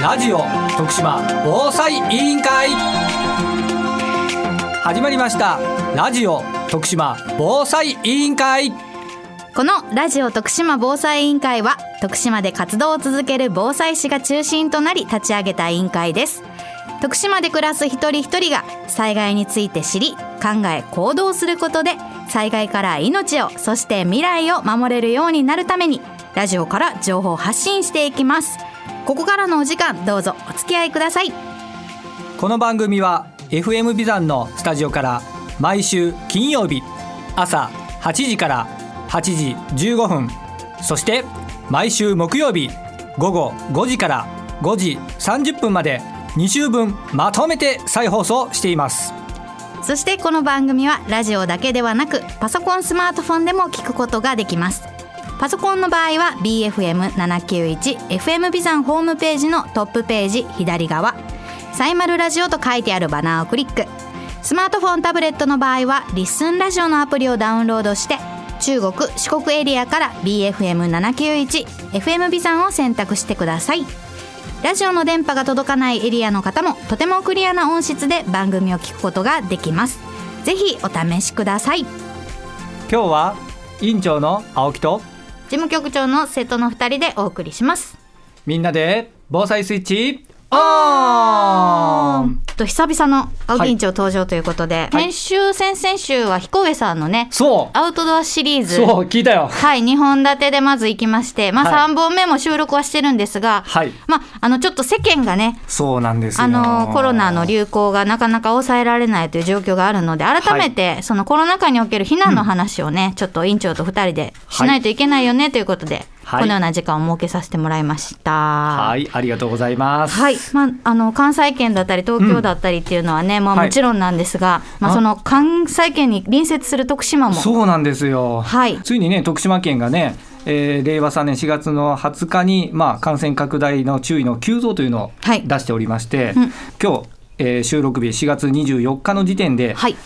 ラジオ徳島防災委員会。始まりました。ラジオ徳島防災委員会。このラジオ徳島防災委員会は徳島で活動を続ける防災士が中心となり立ち上げた委員会です。徳島で暮らす一人一人が災害について知り考え行動することで災害から命をそして未来を守れるようになるためにラジオから情報発信していきます。ここからのお時間どうぞお付き合いください。この番組は FM ビザンのスタジオから毎週金曜日朝8時から8時15分そして毎週木曜日午後5時から5時30分まで2週分まとめて再放送しています。そしてこの番組はラジオだけではなくパソコンスマートフォンでも聞くことができます。パソコンの場合は BFM791 FM ビザンホームページのトップページ左側。サイマルラジオと書いてあるバナーをクリック。スマートフォンタブレットの場合はリッスンラジオのアプリをダウンロードして中国四国エリアから BFM791 FM ビザンを選択してください。ラジオの電波が届かないエリアの方もとてもクリアな音質で番組を聞くことができます。ぜひお試しください。今日は委員長の青木と事務局長の瀬戸の2人でお送りします。みんなで防災スイッチオンと久々の青木委員長登場ということで、はい。先週先々週は彦上さんのねそう。アウトドアシリーズ。そう聞いたよ。はい2本立てでまず行きましてまあはい。3本目も収録はしてるんですが、はい。まああのちょっと世間がねそうなんですよ。あのコロナの流行がなかなか抑えられないという状況があるので改めてそのコロナ禍における避難の話をね、ちょっと委員長と2人でしないといけないよねということで、はい。このような時間を設けさせてもらいました。はいありがとうございます。はい、まあ、あの関西圏だったり東京だったりっていうのはね、まあ、はい。もちろんなんですが、まあ、あ。その関西圏に隣接する徳島も。そうなんですよ、はい。ついにね徳島県がね、えー令和3年4月の20日に、まあ、感染拡大の注意の急増というのをはい。出しておりまして、うん。今日、えー収録日4月24日の時点ではい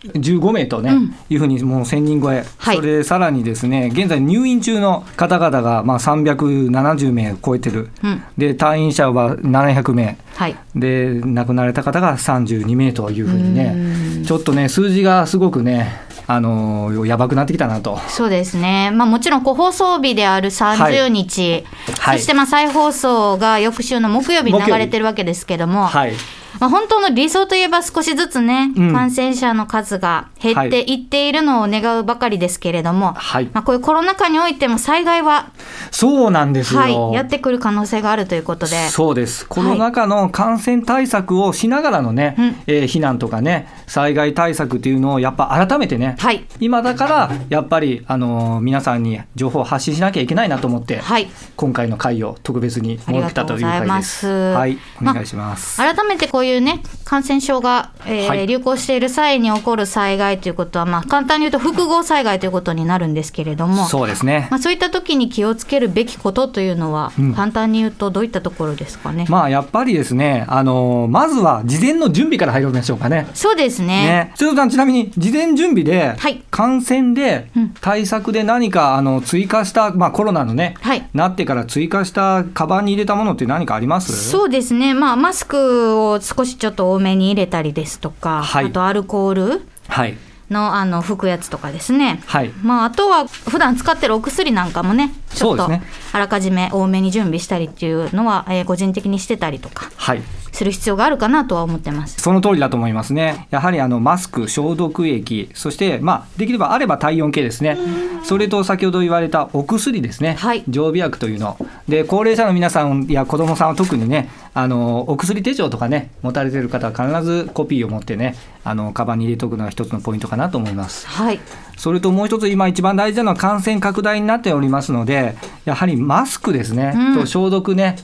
1115名とね、うん。いうふうにもう1000人超え、はい。それでさらにですね現在入院中の方々がまあ370名超えてる、うん。で退院者は700名。はい。で亡くなられた方が32名というふうにうねん。ちょっとね数字がすごくねあのーやばくなってきたなと。そうですね、まあ、もちろんこう放送日である30日、はい。そしてまあ再放送が翌週の木曜日に流れてるわけですけども、はい、まあ、本当の理想といえば少しずつね、うん。感染者の数が減っていっているのを願うばかりですけれども、はい。まあ、こういうコロナ禍においても災害は、そうなんですよ。はい、やってくる可能性があるということで。そうです。コロナ禍の感染対策をしながらのね、うん。えー避難とかね災害対策っていうのをやっぱ改めてね、はい。今だからやっぱり、あのー皆さんに情報を発信しなきゃいけないなと思って、はい。今回の会を特別に設けたというありがとうございま会です。す。はい、おま願いします。改めてこういうね感染症が、えーはい。流行している際に起こる災害ということは、まあ、簡単に言うと複合災害ということになるんですけれどもそうですね。まあ、そういった時に気をつけるべきことというのは、うん。簡単に言うとどういったところですかね？まあやっぱりですね、あのーまずは事前の準備から入りましょうかね。そうですね。ね、瀬戸さんちなみに事前準備で、はい。感染でうん。対策で何かあの追加した、まあ、コロナのね、はい。なってから追加したカバンに入れたものって何かあります？そうですね、まあ、マスクを少しちょっと多めに入れたりですとか、はい。あとアルコールはい。のあの拭くやつとかですね、はい。まあ、あとは普段使ってるお薬なんかもねちょっとあらかじめ多めに準備したりっていうのは、えー個人的にしてたりとか。はいする必要があるかなとは思ってます。その通りだと思いますね。やはりあのマスク、消毒液、そして、まあ、できればあれば体温計ですね、それと先ほど言われたお薬ですね、はい。常備薬というの、で高齢者の皆さんや子どもさんは特にね、あのお薬手帳とかね、持たれてる方は必ずコピーを持ってね、あのカバンに入れておくのが一つのポイントかなと思います。はい。それともう一つ、今一番大事なのは感染拡大になっておりますので、やはりマスクですね、うん。と消毒ね、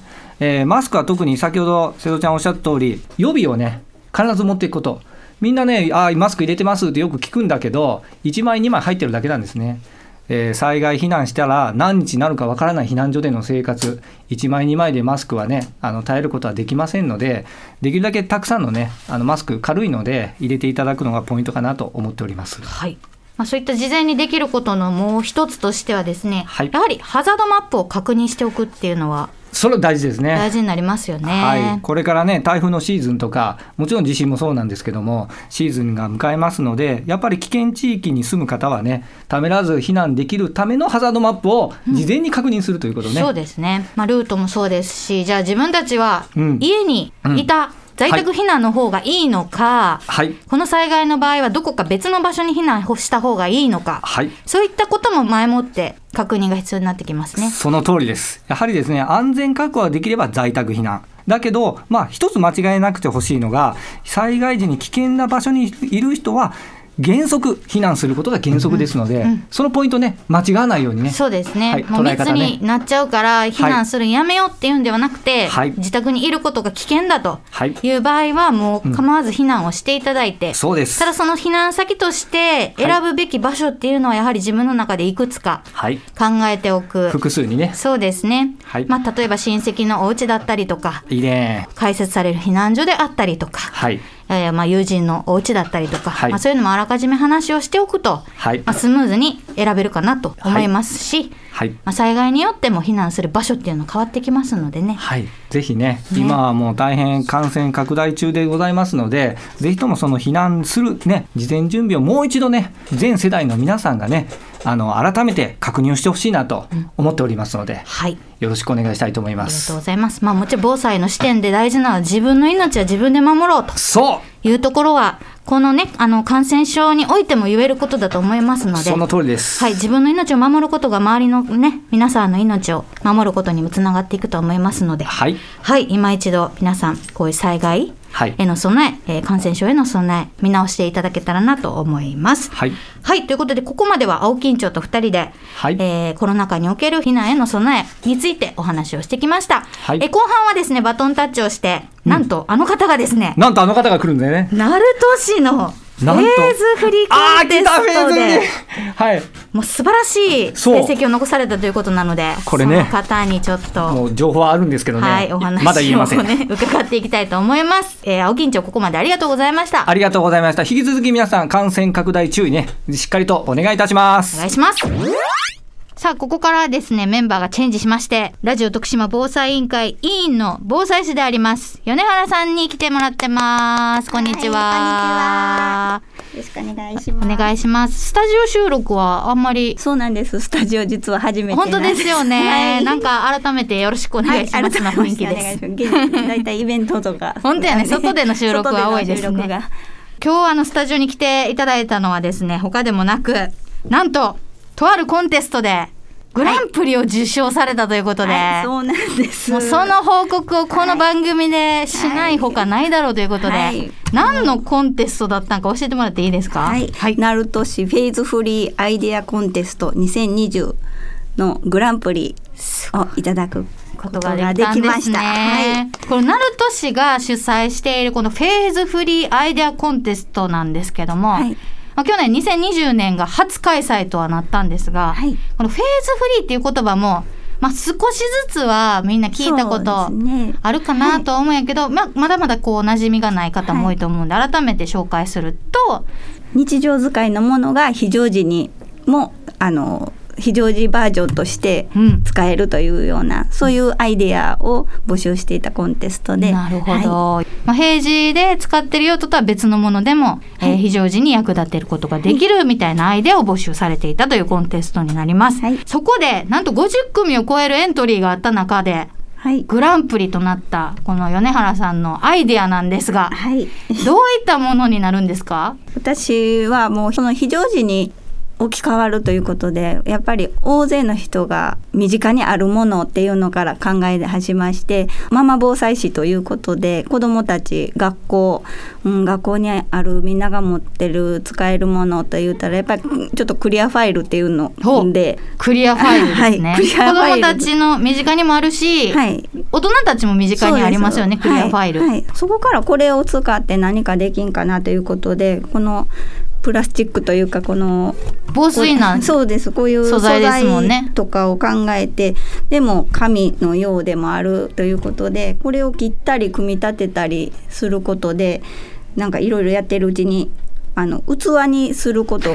えーマスクは特に先ほど瀬戸ちゃんおっしゃった通り、予備をね、必ず持っていくこと。みんなね、あーマスク入れてますってよく聞くんだけど、1枚、2枚入ってるだけなんですね。えー災害避難したら何日になるかわからない避難所での生活1枚2枚でマスクはねあの耐えることはできませんのでできるだけたくさんのねあのマスク軽いので入れていただくのがポイントかなと思っております。はいまあ、そういった事前にできることのもう一つとしてはですね、はいやはりハザードマップを確認しておくっていうのはそれ大事ですね。大事になりますよね。はい、これからね台風のシーズンとかもちろん地震もそうなんですけどもシーズンが迎えますのでやっぱり危険地域に住む方はねためらわず避難できるためのハザードマップを事前に確認するということね。そうですね、まあ、ルートもそうですしじゃあ自分たちはうん家にいた、在宅避難の方がいいのか、はいこの災害の場合はどこか別の場所に避難した方がいいのかはいそういったことも前もって確認が必要になってきますね。その通りです。やはりですね、安全確保はできれば在宅避難。だけど、まあ、一つ間違えなくてほしいのが、災害時に危険な場所にいる人は、原則避難することが原則ですので、うんうんそのポイントね、間違わないようにね。そうですね、はいもう密になっちゃうから避難するのやめようっていうんではなくて、はい自宅にいることが危険だとはいいう場合はもう構わず避難をしていただいて、そうですた。だその避難先として選ぶべき場所っていうのはやはり自分の中でいくつかはい。考えておく。複数にね。そうですね、はいまあ、例えば親戚のお家だったりとかいいね。開設される避難所であったりとか、はい。えーまあ友人のお家だったりとか、はいまあ、そういうのもあらかじめ話をしておくと、はいまあ、スムーズに選べるかなと思いますし、はい。まあ、災害によっても避難する場所っていうの変わってきますのでね。はい、ぜひね、ね。今はもう大変感染拡大中でございますので、ぜひともその避難するね、事前準備をもう一度ね、全世代の皆さんがね、あの改めて確認をしてほしいなと思っておりますので、はい。よろしくお願いしたいと思います。ありがとう。ございます。まあもちろん防災の視点で大事なのは自分の命は自分で守ろうと。そういうところはこのねあの感染症においても言えることだと思いますので。その通りです。はい、自分の命を守ることが周りのね皆さんの命を守ることにもつながっていくと思いますので、はい、はい、今一度皆さんこういう災害はい、への備ええー感染症への備え見直していただけたらなと思います。はい、はい、ということで、ここまでは青木院長と2人で、はいえーコロナ禍における避難への備えについてお話をしてきました。はいえー後半はですね、バトンタッチをして、なんと、あの方がですね、なんとあの方が来るんだよね。ナルト市のフェーズフリーコンテ来たフェーズにストで、はい、もう素晴らしい成績を残されたということなので、これねその方にちょっと、もう情報はあるんですけどね、はい、お話まだ言えません。をね、伺っていきたいと思います。えー青木院長、ここまでありがとうございました。ありがとうございました。引き続き皆さん感染拡大注意ね、しっかりとお願いいたします。お願いします。さあ、ここからですね、メンバーがチェンジしまして、ラジオ徳島防災委員会委員の防災士であります、米原さんに来てもらってます。こんにちは。よろしくお願いします。お願いします。スタジオ収録はあんまり、そうなんです。スタジオ実は初めて本当ですよね。はい、なんか改めてよろしくお願いしますな雰囲気です。す。だいたいイベントとか。本当やね外での収録は多いですね今日あのスタジオに来ていただいたのはですね、他でもなく、なんと、とあるコンテストで、グランプリを受賞されたということで、はい、そうなんです。もうその報告をこの番組でしないほかないだろうということで、はい。何のコンテストだったのか教えてもらっていいですか？はい、ナルト市フェーズフリーアイデアコンテスト2020のグランプリをいただくここととががでできました。はい。ね。これナルト氏が主催しているこのフェーズフリーアイデアコンテストなんですけども、はいまあ、去年2020年が初開催とはなったんですが、はい。このフェーズフリーっていう言葉も、まあ、少しずつはみんな聞いたことあるかなとは思うんやけど、まあ、まだまだこう馴染みがない方も多いと思うんで、改めて紹介すると日常使いのものが非常時にもあの非常時バージョンとしてうん。使えるというような、そういうアイデアを募集していたコンテストで。なるほど、はい。まあ、平時で使ってる用途とは別のものでも、えー非常時に役立てることができるみたいなアイデアを募集されていたというコンテストになります、はい。そこでなんと50組を超えるエントリーがあった中ではい。グランプリとなったこの米原さんのアイデアなんですがはい。どういったものになるんですか？私はもうその非常時に置き換わるということでやっぱり大勢の人が身近にあるものっていうのから考え始めましてママ防災士ということで子どもたち学校、うん、学校にあるみんなが持ってる使えるものと言ったらやっぱりちょっとクリアファイルっていうので。クリアファイルですね、はいクリアファイル子供たちの身近にもあるし、はい、大人たちも身近にありますよねクリアファイル、はいはい。そこからこれを使って何かできんかなということでこのプラスチックというかこの防水な そうです。こういう素材ですもんね。とかを考えてでも紙のようでもあるということでこれを切ったり組み立てたりすることでなんかいろいろやってるうちにあの器にすること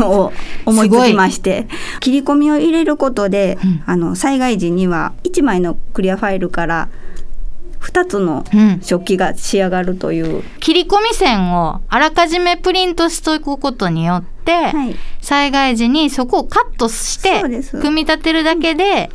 が を思いつきまして切り込みを入れることで、うん。あの災害時には1枚のクリアファイルから2つのうん食器が仕上がるという、切り込み線をあらかじめプリントしておくことによって、はい、災害時にそこをカットして組み立てるだけで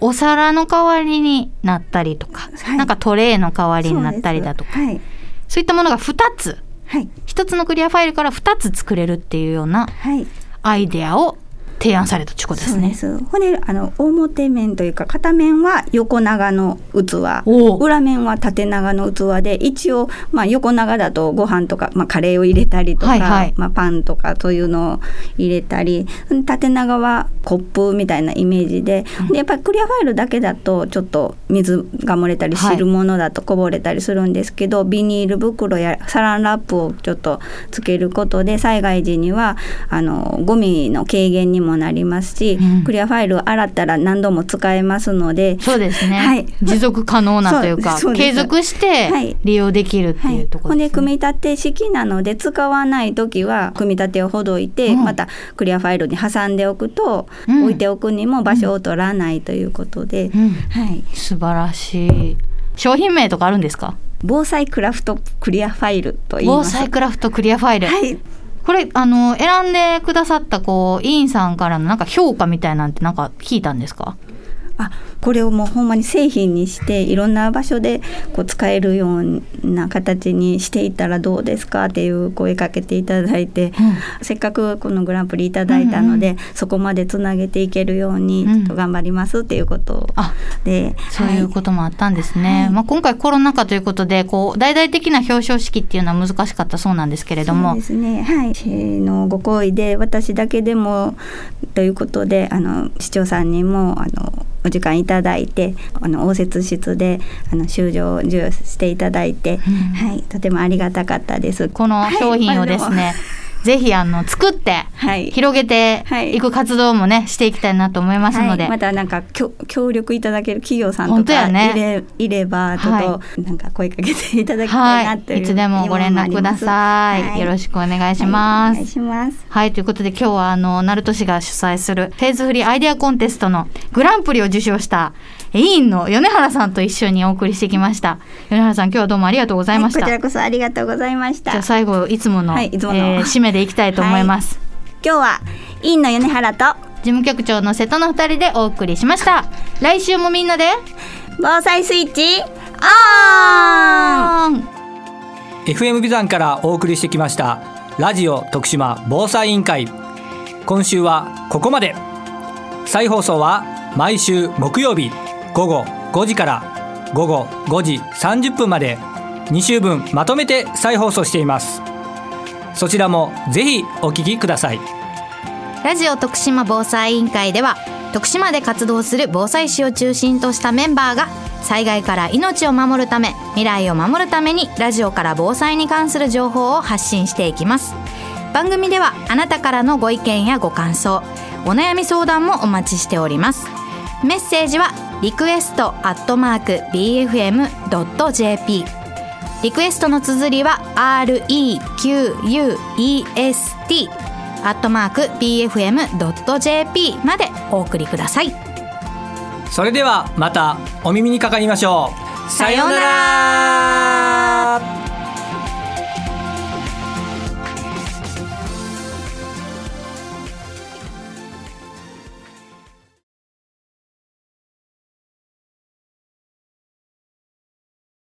お皿の代わりになったりとか、はい。なんかトレイの代わりになったりだとか。そうはい。そういったものが2つ。はい。1つのクリアファイルから2つ作れるっていうようなはい。アイデアを提案されたってことですね。そうです。ほんであの表面というか片面は横長の器。裏面は縦長の器で一応、まあ、横長だとご飯とか、まあ、カレーを入れたりとか、はいはい。まあ、パンとかそういうのを入れたり。縦長はコップみたいなイメージで,、でやっぱりクリアファイルだけだとちょっと水が漏れたりはい汁物だとこぼれたりするんですけど、ビニール袋やサランラップをちょっとつけることで災害時にはあのゴミの軽減にもなりますし、うん。クリアファイルを洗ったら何度も使えますのでそうですね、はい。持続可能なというか継続してはい。利用できるってはいいうと、ころですね。組み立て式なので使わない時は組み立てをほどいて、うん。またクリアファイルに挟んでおくと、うん。置いておくにも場所を取らないということで、うん、はい、素晴らしい。商品名とかあるんですか？防災クラフトクリアファイルと言い防ます。災クラフトクリアファイル。はいこれあの選んでくださったこう委員さんからのなんか評価みたいなんてなんか聞いたんですか？あこれをもうほんまに製品にしていろんな場所でこう使えるような形にしていったらどうですか？っていう声かけていただいて、せっかくこのグランプリいただいたので、そこまでつなげていけるようにうん。ちょっと頑張りますっていうことあで、そういうこともあったんですね。はい。まあ今回コロナ禍ということでこう大々的な表彰式っていうのは難しかったそうなんですけれども。そうで、すね。はい。市のご好意で私だけでもということであの市長さんにもあのお時間いただいてあの応接室であの終了授与していただいて、はいとてもありがたかったです。この商品をですね、ぜひあの作ってはい。広げてはい。いく活動もねしていきたいなと思いますので、はい、またなんか協協力いただける企業さんとかね。いれ,、いればちょっと、はなんか声かけていただきたいなはという、い、いつでもご連絡ください。よろしくお願いします。はい、お願いします。はい、ということで今日はあの、鳴門市が主催するフェーズフリーアイデアコンテストのグランプリを受賞した委員の米原さんと一緒にお送りしてきました。米原さん今日はどうもありがとうございました。はいこちらこそありがとうございました。じゃあ最後いつもの,、はいいつものえー締めでいきたいと思います。今日は委員の米原と事務局長の瀬戸の二人でお送りしました。来週もみんなで防災スイッチオンあーん FM ビザンからお送りしてきましたラジオ徳島防災委員会今週はここまで再放送は毎週木曜日午後5時から午後5時30分まで2週分まとめて再放送しています。そちらもぜひお聞きください。ラジオ徳島防災委員会では徳島で活動する防災士を中心としたメンバーが災害から命を守るため未来を守るためにラジオから防災に関する情報を発信していきます。番組ではあなたからのご意見やご感想お悩み相談もお待ちしております。メッセージはリクエストアットマーク BFM.jp リクエストの綴りは REQUEST アットマーク BFM.jp までお送りください。それではまたお耳にかかりましょう。さようなら。